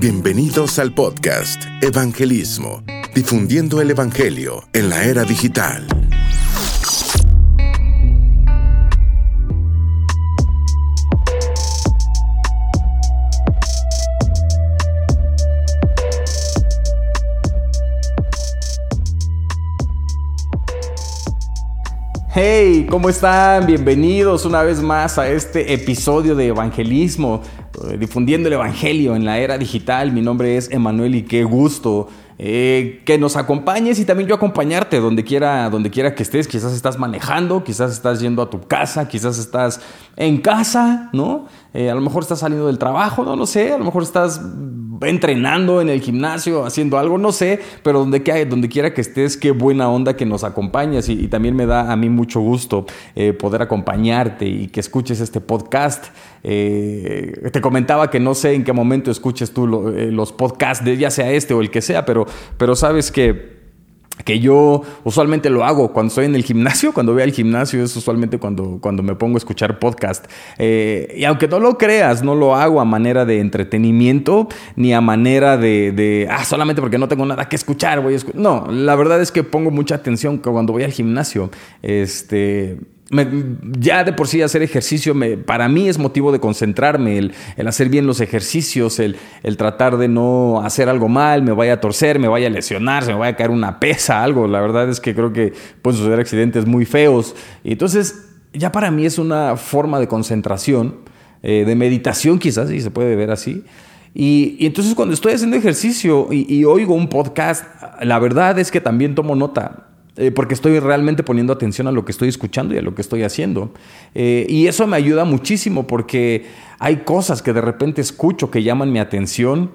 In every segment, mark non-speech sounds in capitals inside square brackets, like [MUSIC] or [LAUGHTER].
Bienvenidos al podcast Evangelismo, difundiendo el Evangelio en la era digital. Hey, ¿cómo están? Bienvenidos una vez más a este episodio de Evangelismo, difundiendo el Evangelio en la era digital. Mi nombre es Emanuel y qué gusto eh, que nos acompañes y también yo acompañarte donde quiera, donde quiera que estés. Quizás estás manejando, quizás estás yendo a tu casa, quizás estás en casa, ¿no? Eh, a lo mejor estás saliendo del trabajo, no lo sé, a lo mejor estás entrenando en el gimnasio, haciendo algo, no sé, pero donde, donde quiera que estés, qué buena onda que nos acompañas y, también me da a mí mucho gusto eh, poder acompañarte y que escuches este podcast. Eh, te comentaba que no sé en qué momento escuches tú los podcasts, de, ya sea este o el que sea, pero, pero sabes que que yo usualmente lo hago cuando estoy en el gimnasio, cuando voy al gimnasio es usualmente cuando, cuando me pongo a escuchar podcast. Eh, y aunque no lo creas, no lo hago a manera de entretenimiento ni a manera de, de ah, solamente porque no tengo nada que escuchar, voy a escuchar. No, la verdad es que pongo mucha atención cuando voy al gimnasio. Este ya de por sí hacer ejercicio para mí es motivo de concentrarme, el, hacer bien los ejercicios, el, tratar de no hacer algo mal, me vaya a torcer, me vaya a lesionar, se me vaya a caer una pesa, algo. La verdad es que creo que pueden suceder accidentes muy feos. Y entonces ya para mí es una forma de concentración, eh, de meditación quizás, si se puede ver así. Y, entonces cuando estoy haciendo ejercicio y oigo un podcast, la verdad es que también tomo nota eh, porque estoy realmente poniendo atención a lo que estoy escuchando y a lo que estoy haciendo. Eh, y eso me ayuda muchísimo porque hay cosas que de repente escucho que llaman mi atención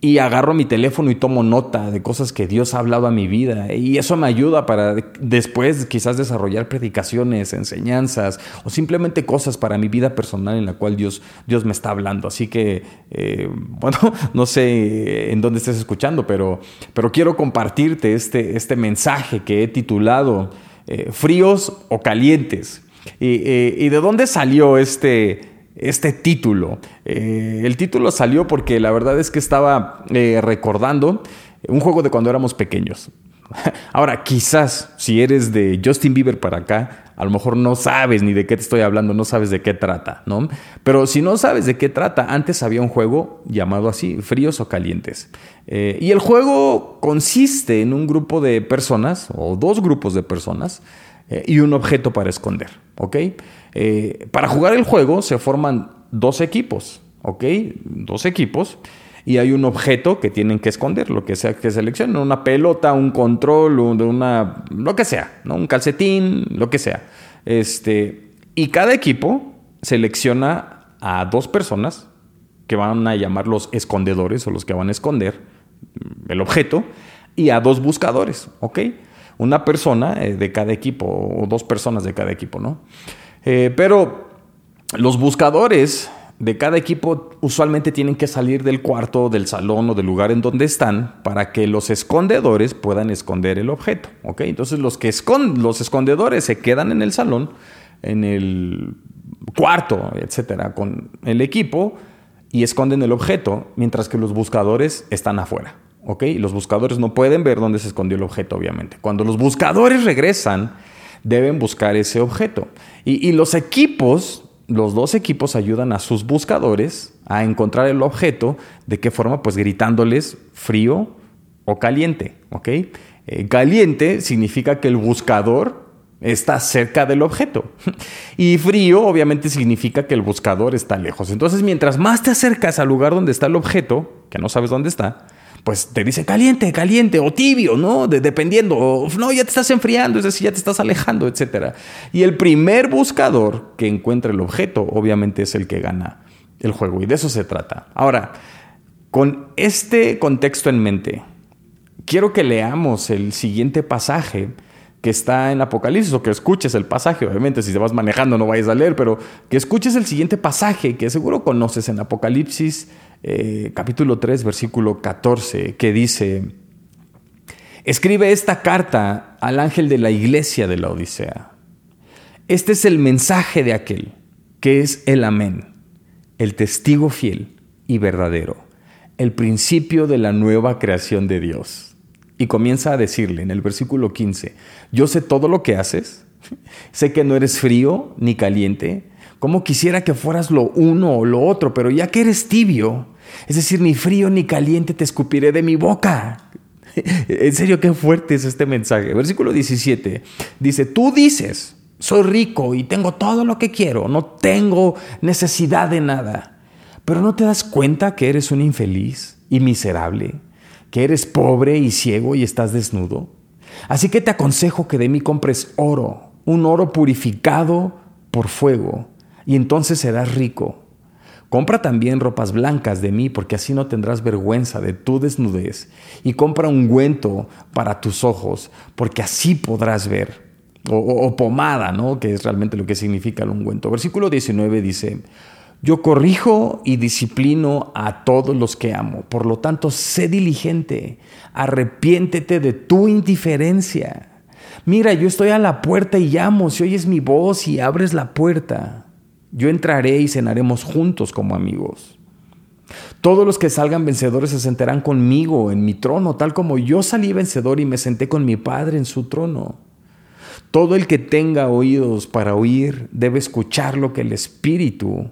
y agarro mi teléfono y tomo nota de cosas que Dios ha hablado a mi vida. Y eso me ayuda para después quizás desarrollar predicaciones, enseñanzas o simplemente cosas para mi vida personal en la cual Dios, Dios me está hablando. Así que, eh, [LAUGHS] bueno, no sé en dónde estés escuchando, pero, pero quiero compartirte este, este mensaje que he titulado eh, Fríos o Calientes. Y, eh, ¿Y de dónde salió este este título. Eh, el título salió porque la verdad es que estaba eh, recordando un juego de cuando éramos pequeños. [LAUGHS] Ahora, quizás si eres de Justin Bieber para acá, a lo mejor no sabes ni de qué te estoy hablando, no sabes de qué trata, ¿no? Pero si no sabes de qué trata, antes había un juego llamado así, fríos o calientes. Eh, y el juego consiste en un grupo de personas, o dos grupos de personas, y un objeto para esconder, ¿ok? Eh, para jugar el juego se forman dos equipos, ¿ok? Dos equipos. Y hay un objeto que tienen que esconder, lo que sea que seleccionen, una pelota, un control, una, lo que sea, ¿no? un calcetín, lo que sea. Este, y cada equipo selecciona a dos personas que van a llamar los escondedores o los que van a esconder el objeto y a dos buscadores, ¿ok? Una persona eh, de cada equipo o dos personas de cada equipo, ¿no? Eh, pero los buscadores de cada equipo usualmente tienen que salir del cuarto, del salón o del lugar en donde están para que los escondedores puedan esconder el objeto. Entonces los, que los escondedores se quedan en el salón, en el cuarto, etcétera, con el equipo y esconden el objeto, mientras que los buscadores están afuera. Los buscadores no pueden ver dónde se escondió el objeto, obviamente. Cuando los buscadores regresan, deben buscar ese objeto. Y, los equipos, los dos equipos ayudan a sus buscadores a encontrar el objeto. ¿De qué forma? Pues gritándoles frío o caliente, ¿ok? Eh, caliente significa que el buscador está cerca del objeto. [LAUGHS] Y frío obviamente significa que el buscador está lejos. Entonces, mientras más te acercas al lugar donde está el objeto, que no sabes dónde está, pues te dice caliente, caliente o tibio, ¿no? dependiendo, no, ya te estás enfriando, es decir, ya te estás alejando, etc. Y el primer buscador que encuentra el objeto, obviamente es el que gana el juego, y de eso se trata. Ahora, con este contexto en mente, quiero que leamos el siguiente pasaje que está en Apocalipsis o que escuches el pasaje, obviamente si te vas manejando no vayas a leer, pero que escuches el siguiente pasaje que seguro conoces en Apocalipsis eh, capítulo 3, versículo 14, que dice, escribe esta carta al ángel de la iglesia de la Odisea. Este es el mensaje de aquel, que es el amén, el testigo fiel y verdadero, el principio de la nueva creación de Dios. Y comienza a decirle en el versículo 15, yo sé todo lo que haces, [LAUGHS] sé que no eres frío ni caliente, como quisiera que fueras lo uno o lo otro, pero ya que eres tibio, es decir, ni frío ni caliente te escupiré de mi boca. [LAUGHS] En serio, qué fuerte es este mensaje. Versículo 17 dice, tú dices, soy rico y tengo todo lo que quiero, no tengo necesidad de nada, pero no te das cuenta que eres un infeliz y miserable, que eres pobre y ciego y estás desnudo. Así que te aconsejo que de mí compres oro, un oro purificado por fuego, y entonces serás rico Compra también ropas blancas de mí, porque así no tendrás vergüenza de tu desnudez. Y compra un ungüento para tus ojos, porque así podrás ver. O, pomada, ¿no? Que es realmente lo que significa el ungüento. Versículo 19 dice, yo corrijo y disciplino a todos los que amo. Por lo tanto, sé diligente, arrepiéntete de tu indiferencia. Mira, yo estoy a la puerta y llamo, si oyes mi voz y abres la puerta, yo entraré y cenaremos juntos como amigos. Todos los que salgan vencedores se sentarán conmigo en mi trono, tal como yo salí vencedor y me senté con mi Padre en su trono. Todo el que tenga oídos para oír debe escuchar lo que el Espíritu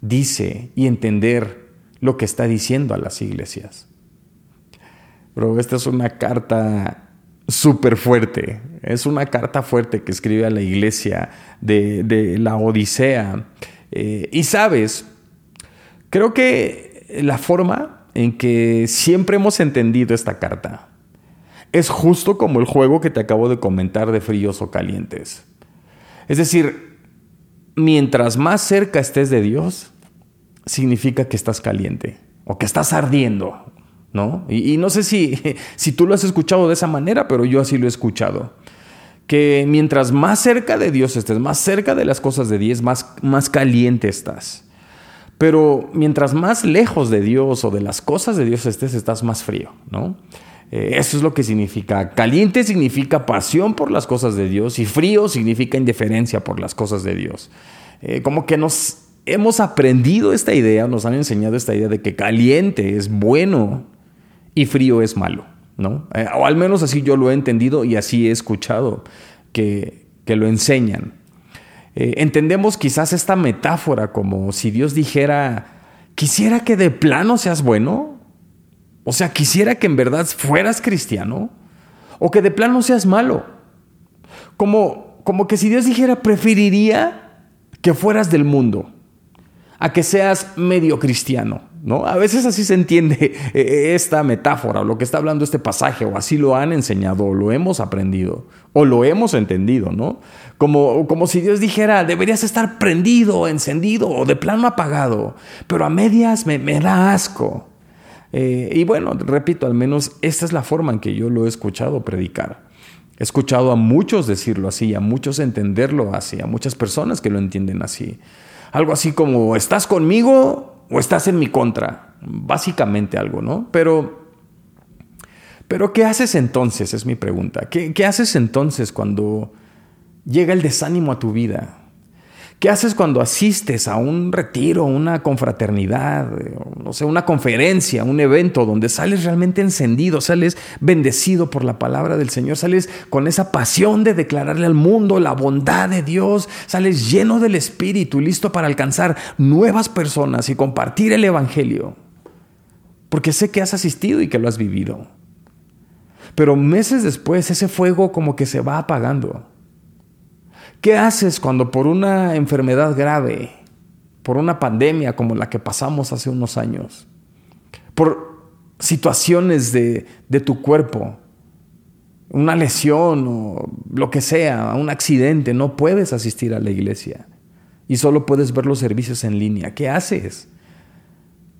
dice y entender lo que está diciendo a las iglesias. Pero esta es una carta súper fuerte. Es una carta fuerte que escribe a la iglesia de, la Odisea. Eh, y sabes, creo que la forma en que siempre hemos entendido esta carta es justo como el juego que te acabo de comentar de fríos o calientes. Es decir, mientras más cerca estés de Dios, significa que estás caliente o que estás ardiendo, ¿no? Y, no sé si, [LAUGHS] si tú lo has escuchado de esa manera, pero yo así lo he escuchado. Que mientras más cerca de Dios estés, más cerca de las cosas de Dios, más, más caliente estás. Pero mientras más lejos de Dios o de las cosas de Dios estés, estás más frío, ¿no? Eh, eso es lo que significa. Caliente significa pasión por las cosas de Dios y frío significa indiferencia por las cosas de Dios. Eh, como que nos hemos aprendido esta idea, nos han enseñado esta idea de que caliente es bueno y frío es malo, ¿no? Eh, o al menos así yo lo he entendido y así he escuchado que, lo enseñan. Entendemos quizás esta metáfora como si Dios dijera, quisiera que de plano seas bueno, o sea, quisiera que en verdad fueras cristiano, o que de plano seas malo. Como, como que si Dios dijera, preferiría que fueras del mundo, a que seas medio cristiano. ¿no? A veces así se entiende [LAUGHS] eh, esta metáfora, o lo que está hablando este pasaje, o así lo han enseñado, o lo hemos aprendido, o lo hemos entendido, ¿no? Como, como si Dios dijera, deberías estar prendido, encendido, o de plano apagado, pero a medias me, da asco. Eh, y bueno, repito, al menos esta es la forma en que yo lo he escuchado predicar. He escuchado a muchos decirlo así, a muchos entenderlo así, a muchas personas que lo entienden así. Algo así como, ¿estás conmigo o estás en mi contra? Básicamente algo, ¿no? Pero, pero ¿qué haces entonces? Es mi pregunta. ¿Qué, qué haces entonces cuando llega el desánimo a tu vida? ¿Qué haces cuando asistes a un retiro, una confraternidad, no sé, una conferencia, un evento donde sales realmente encendido, sales bendecido por la palabra del Señor, sales con esa pasión de declararle al mundo la bondad de Dios, sales lleno del Espíritu, listo para alcanzar nuevas personas y compartir el Evangelio? Porque sé que has asistido y que lo has vivido. Pero meses después ese fuego como que se va apagando ¿Qué haces cuando por una enfermedad grave, por una pandemia como la que pasamos hace unos años, por situaciones de, tu cuerpo, una lesión o lo que sea, un accidente, no puedes asistir a la iglesia y solo puedes ver los servicios en línea? ¿Qué haces?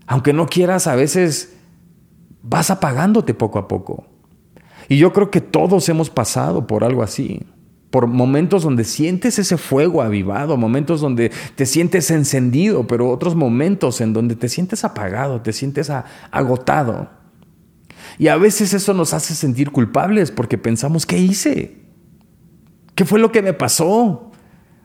Aunque no quieras, a veces vas apagándote poco a poco. Y yo creo que todos hemos pasado por algo así por momentos donde sientes ese fuego avivado, momentos donde te sientes encendido, pero otros momentos en donde te sientes apagado, te sientes agotado. Y a veces eso nos hace sentir culpables porque pensamos, ¿qué hice? ¿Qué fue lo que me pasó?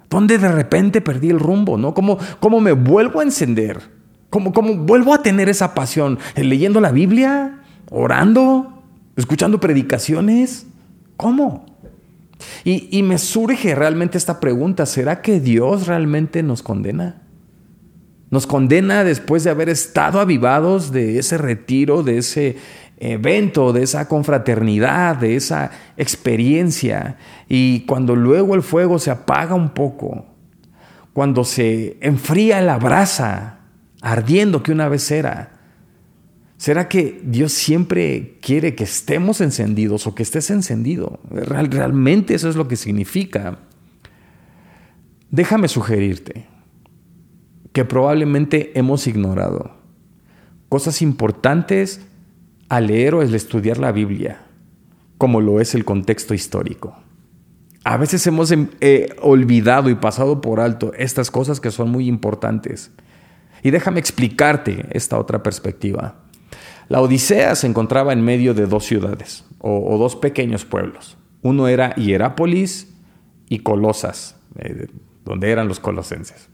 ¿Dónde de repente perdí el rumbo? ¿no? ¿Cómo, cómo me vuelvo a encender? ¿Cómo, ¿Cómo vuelvo a tener esa pasión? ¿Leyendo la Biblia? ¿Orando? ¿Escuchando predicaciones? ¿Cómo? Y, me surge realmente esta pregunta, ¿será que Dios realmente nos condena? Nos condena después de haber estado avivados de ese retiro, de ese evento, de esa confraternidad, de esa experiencia. Y cuando luego el fuego se apaga un poco, cuando se enfría la brasa ardiendo que una vez era, ¿será que Dios siempre quiere que estemos encendidos o que estés encendido? realmente eso es lo que significa. Déjame sugerirte que probablemente hemos ignorado cosas importantes al leer o al estudiar la Biblia, como lo es el contexto histórico. A veces hemos em, eh, olvidado y pasado por alto estas cosas que son muy importantes. Y déjame explicarte esta otra perspectiva. La Odisea se encontraba en medio de dos ciudades o, dos pequeños pueblos. Uno era Hierápolis y Colosas, eh, donde eran los colosenses.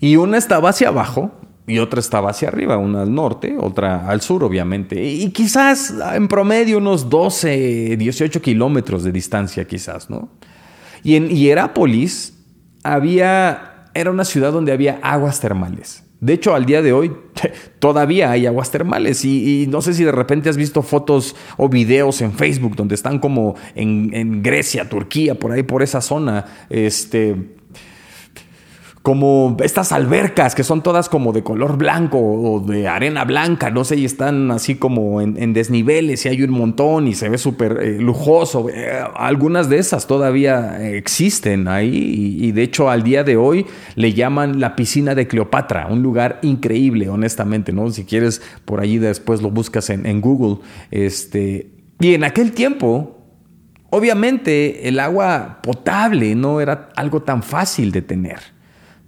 Y una estaba hacia abajo y otra estaba hacia arriba, una al norte, otra al sur, obviamente. Y quizás en promedio unos 12, 18 kilómetros de distancia, quizás, ¿no? Y en Hierápolis había, era una ciudad donde había aguas termales. De hecho, al día de hoy [LAUGHS] todavía hay aguas termales. Y, no sé si de repente has visto fotos o videos en Facebook donde están como en, en Grecia, Turquía, por ahí, por esa zona, este, como estas albercas que son todas como de color blanco o de arena blanca, no sé, y están así como en, desniveles y hay un montón y se ve súper eh, lujoso. Eh, algunas de esas todavía existen ahí y, de hecho al día de hoy le llaman la piscina de Cleopatra, un lugar increíble, honestamente, ¿no? Si quieres por allí después lo buscas en, en Google. Este, y en aquel tiempo, obviamente el agua potable no era algo tan fácil de tener.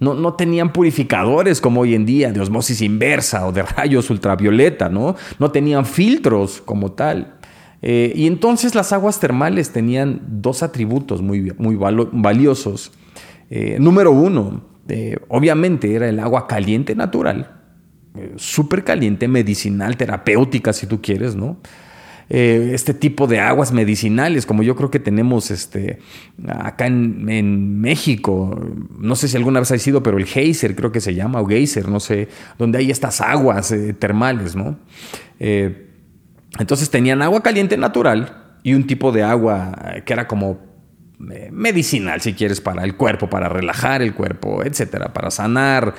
No, tenían purificadores como hoy en día de osmosis inversa o de [LAUGHS] rayos ultravioleta, ¿no? No tenían filtros como tal. Eh, y entonces las aguas termales tenían dos atributos muy, muy valiosos. Eh, número uno, eh, obviamente era el agua caliente natural, súper caliente, medicinal, terapéutica si tú quieres, ¿no? Eh, este tipo de aguas medicinales, como yo creo que tenemos este, acá en, México. No sé si alguna vez ha sido, pero el geyser creo que se llama, o geyser, no sé, donde hay estas aguas eh, termales, ¿no? Eh, entonces tenían agua caliente natural y un tipo de agua que era como medicinal, si quieres, para el cuerpo, para relajar el cuerpo, etcétera, para sanar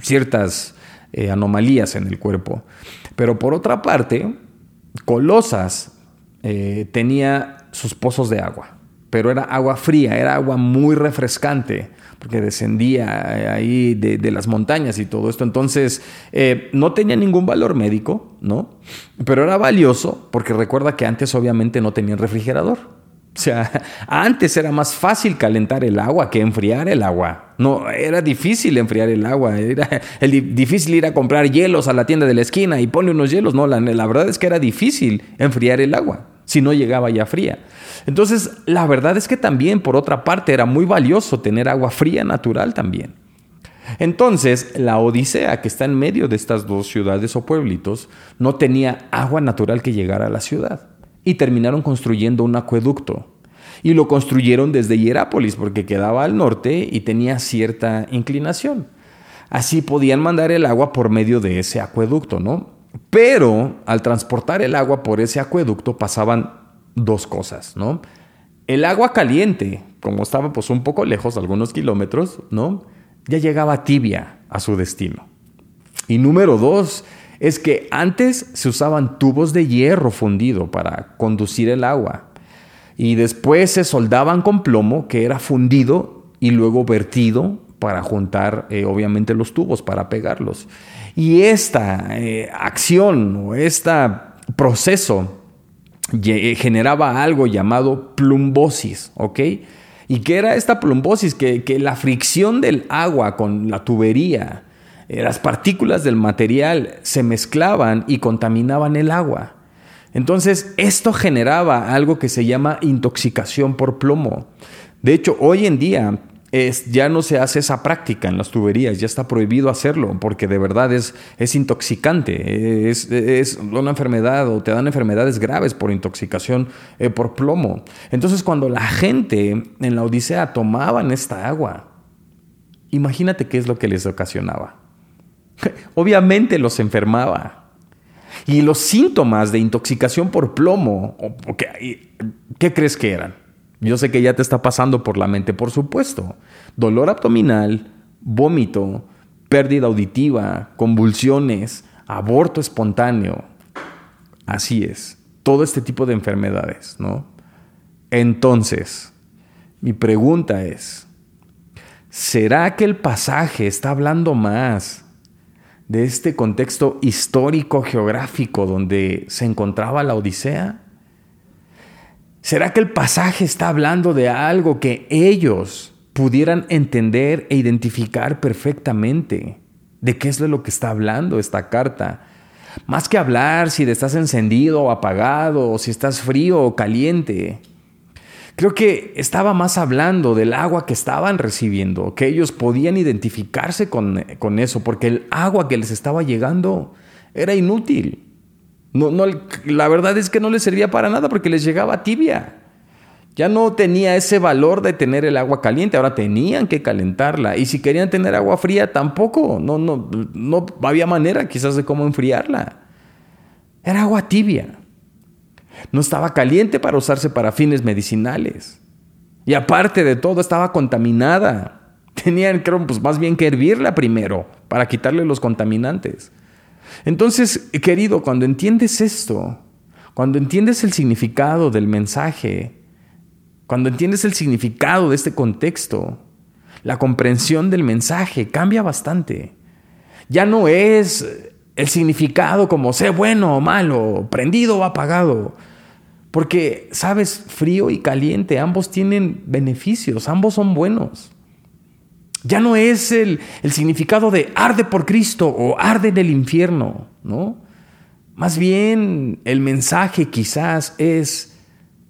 ciertas anomalías en el cuerpo. Pero por otra parte, Colosas eh, tenía sus pozos de agua, pero era agua fría, era agua muy refrescante, porque descendía eh, ahí de, las montañas y todo esto. Entonces, eh, no tenía ningún valor médico, ¿no? Pero era valioso, porque recuerda que antes obviamente no tenían refrigerador. O sea, antes era más fácil calentar el agua que enfriar el agua. No, era difícil enfriar el agua. Era difícil ir a comprar hielos a la tienda de la esquina y pone unos hielos. No, la, la verdad es que era difícil enfriar el agua si no llegaba ya fría. Entonces, la verdad es que también, por otra parte, era muy valioso tener agua fría natural también. Entonces, la Odisea, que está en medio de estas dos ciudades o pueblitos, no tenía agua natural que llegara a la ciudad y terminaron construyendo un acueducto. Y lo construyeron desde Hierápolis porque quedaba al norte y tenía cierta inclinación. Así podían mandar el agua por medio de ese acueducto, ¿no? Pero al transportar el agua por ese acueducto pasaban dos cosas, ¿no? El agua caliente, como estaba pues un poco lejos, algunos kilómetros, ¿no? Ya llegaba tibia a su destino. Y número dos, es que antes se usaban tubos de hierro fundido para conducir el agua y después se soldaban con plomo que era fundido y luego vertido para juntar eh, obviamente los tubos para pegarlos. Y esta eh, acción o este proceso generaba algo llamado plumbosis, ¿ok? ¿Y qué era esta plumbosis? Que, que la fricción del agua con la tubería eh, las partículas del material se mezclaban y contaminaban el agua. Entonces, esto generaba algo que se llama intoxicación por plomo. De hecho, hoy en día ya no se hace esa práctica en las tuberías, ya está prohibido hacerlo, porque de verdad es, es intoxicante, es, es, una enfermedad o te dan enfermedades graves por intoxicación eh, por plomo. Entonces cuando la gente en la Odisea tomaban esta agua, imagínate qué es lo que les ocasionaba. [LAUGHS] Obviamente los enfermaba. Y los síntomas de intoxicación por plomo, ¿qué crees que eran? Yo sé que ya te está pasando por la mente, por supuesto. Dolor abdominal, vómito, pérdida auditiva, convulsiones, aborto espontáneo. Así es, todo este tipo de enfermedades, ¿no? Entonces, mi pregunta es, ¿será que el pasaje está hablando más de este contexto histórico geográfico donde se encontraba la Odisea? ¿Será que el pasaje está hablando de algo que ellos pudieran entender e identificar perfectamente? ¿De qué es de lo que está hablando esta carta? Más que hablar si estás encendido o apagado, o si estás frío o caliente. Creo que estaba más hablando del agua que estaban recibiendo, que ellos podían identificarse con, con eso, porque el agua que les estaba llegando era inútil. No, no, la verdad es que no les servía para nada porque les llegaba tibia. Ya no tenía ese valor de tener el agua caliente, ahora tenían que calentarla. Y si querían tener agua fría, tampoco. No, no, no había manera quizás de cómo enfriarla. Era agua tibia. No estaba caliente para usarse para fines medicinales. Y aparte de todo, estaba contaminada. [LAUGHS] Tenían, creo, pues más bien que hervirla primero para quitarle los contaminantes. Entonces, querido, cuando entiendes esto, cuando entiendes el significado del mensaje, cuando entiendes el significado de este contexto, la comprensión del mensaje cambia bastante. Ya no es el significado como sé bueno o malo, prendido o apagado. Porque, sabes, frío y caliente, ambos tienen beneficios, ambos son buenos. Ya no es el, significado de arde por Cristo o arde en el infierno, ¿no? Más bien el mensaje quizás es,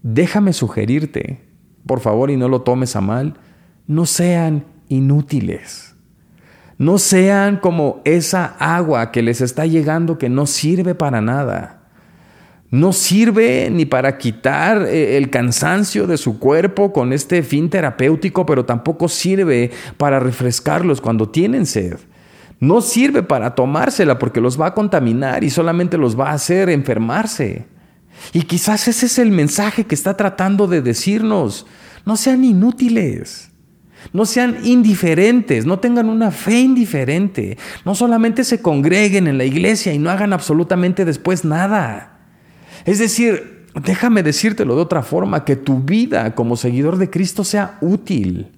déjame sugerirte, por favor y no lo tomes a mal, no sean inútiles. No sean como esa agua que les está llegando que no sirve para nada no sirve ni para quitar eh, el cansancio de su cuerpo con este fin terapéutico, pero tampoco sirve para refrescarlos cuando tienen sed. No sirve para tomársela porque los va a contaminar y solamente los va a hacer enfermarse. Y quizás ese es el mensaje que está tratando de decirnos. No sean inútiles. No sean indiferentes, no tengan una fe indiferente. No solamente se congreguen en la iglesia y no hagan absolutamente después nada. Es decir, déjame decírtelo de otra forma, que tu vida como seguidor de Cristo sea útil,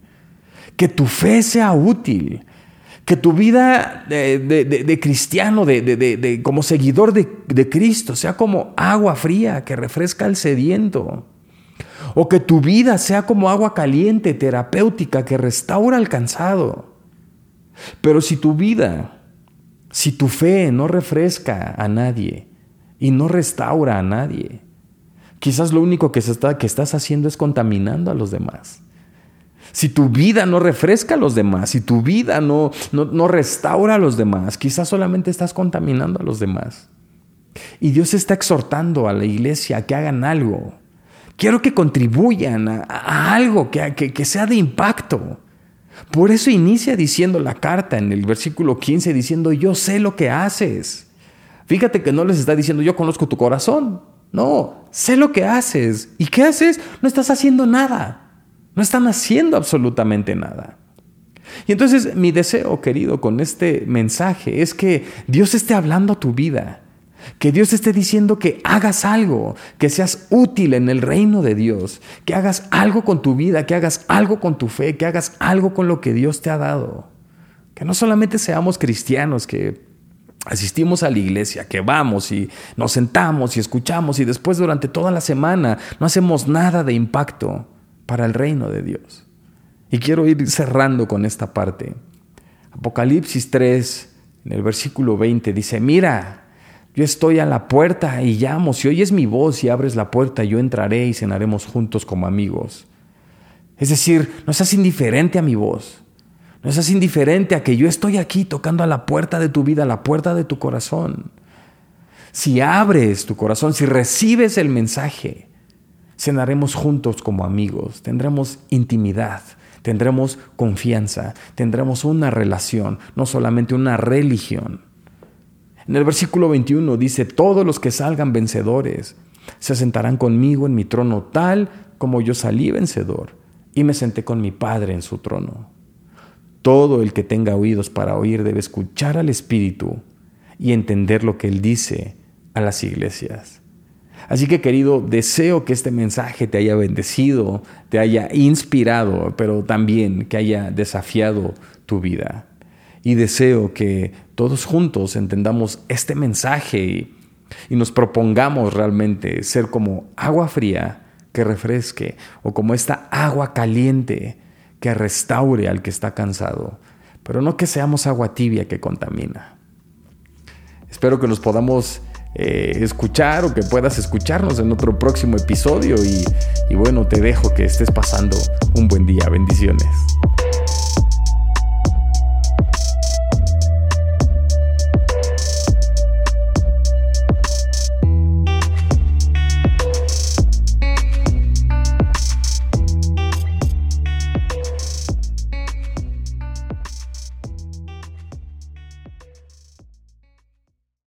que tu fe sea útil, que tu vida de, cristiano, de, como seguidor de, Cristo, sea como agua fría que refresca al sediento. O que tu vida sea como agua caliente, terapéutica, que restaura al cansado. Pero si tu vida, si tu fe no refresca a nadie, y no restaura a nadie. Quizás lo único que, está, que estás haciendo es contaminando a los demás. Si tu vida no refresca a los demás, si tu vida no, no, restaura a los demás, quizás solamente estás contaminando a los demás. Y Dios está exhortando a la iglesia a que hagan algo. Quiero que contribuyan a, algo que, que, que, sea de impacto. Por eso inicia diciendo la carta en el versículo 15, diciendo, yo sé lo que haces. Fíjate que no les está diciendo yo conozco tu corazón. No, sé lo que haces. ¿Y qué haces? No estás haciendo nada. No están haciendo absolutamente nada. Y entonces mi deseo, querido, con este mensaje es que Dios esté hablando a tu vida. Que Dios esté diciendo que hagas algo, que seas útil en el reino de Dios, que hagas algo con tu vida, que hagas algo con tu fe, que hagas algo con lo que Dios te ha dado. Que no solamente seamos cristianos, que asistimos a la iglesia, que vamos y nos sentamos y escuchamos y después durante toda la semana no hacemos nada de impacto para el reino de Dios. Y quiero ir cerrando con esta parte. Apocalipsis 3, en el versículo 20, dice, mira, yo estoy a la puerta y llamo, si oyes mi voz y abres la puerta, yo entraré y cenaremos juntos como amigos. Es decir, no seas indiferente a mi voz. No seas indiferente a que yo estoy aquí tocando a la puerta de tu vida, a la puerta de tu corazón. Si abres tu corazón, si recibes el mensaje, cenaremos juntos como amigos, tendremos intimidad, tendremos confianza, tendremos una relación, no solamente una religión. En el versículo 21 dice, todos los que salgan vencedores se sentarán conmigo en mi trono tal como yo salí vencedor y me senté con mi Padre en su trono. Todo el que tenga oídos para oír debe escuchar al Espíritu y entender lo que Él dice a las iglesias. Así que querido, deseo que este mensaje te haya bendecido, te haya inspirado, pero también que haya desafiado tu vida. Y deseo que todos juntos entendamos este mensaje y, nos propongamos realmente ser como agua fría que refresque o como esta agua caliente que restaure al que está cansado, pero no que seamos agua tibia que contamina. Espero que nos podamos eh, escuchar o que puedas escucharnos en otro próximo episodio y, y bueno, te dejo que estés pasando un buen día. Bendiciones.